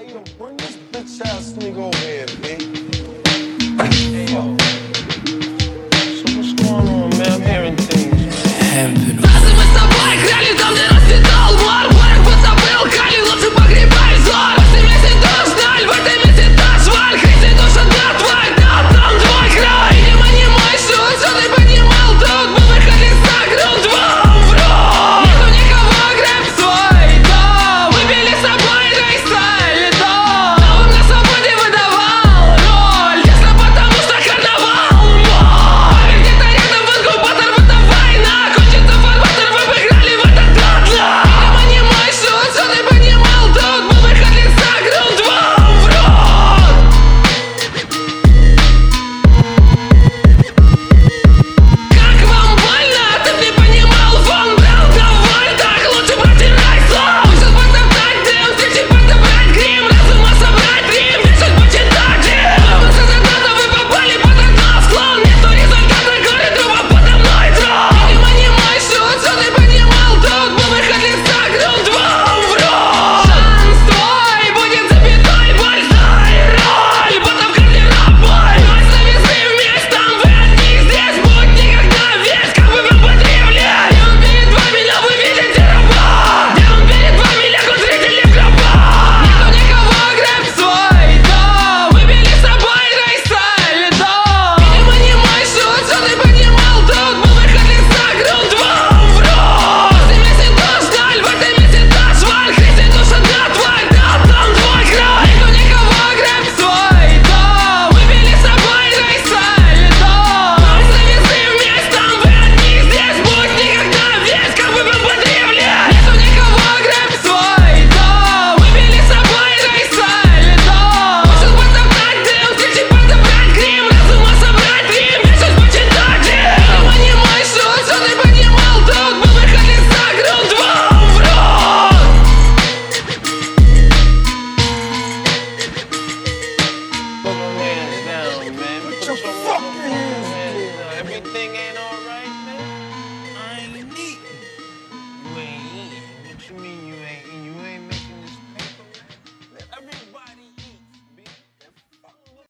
Hey, yo, bring this bitch ass nigga over here, bitch. Hey, yo. So what's going on, man? I'm hearing things, man.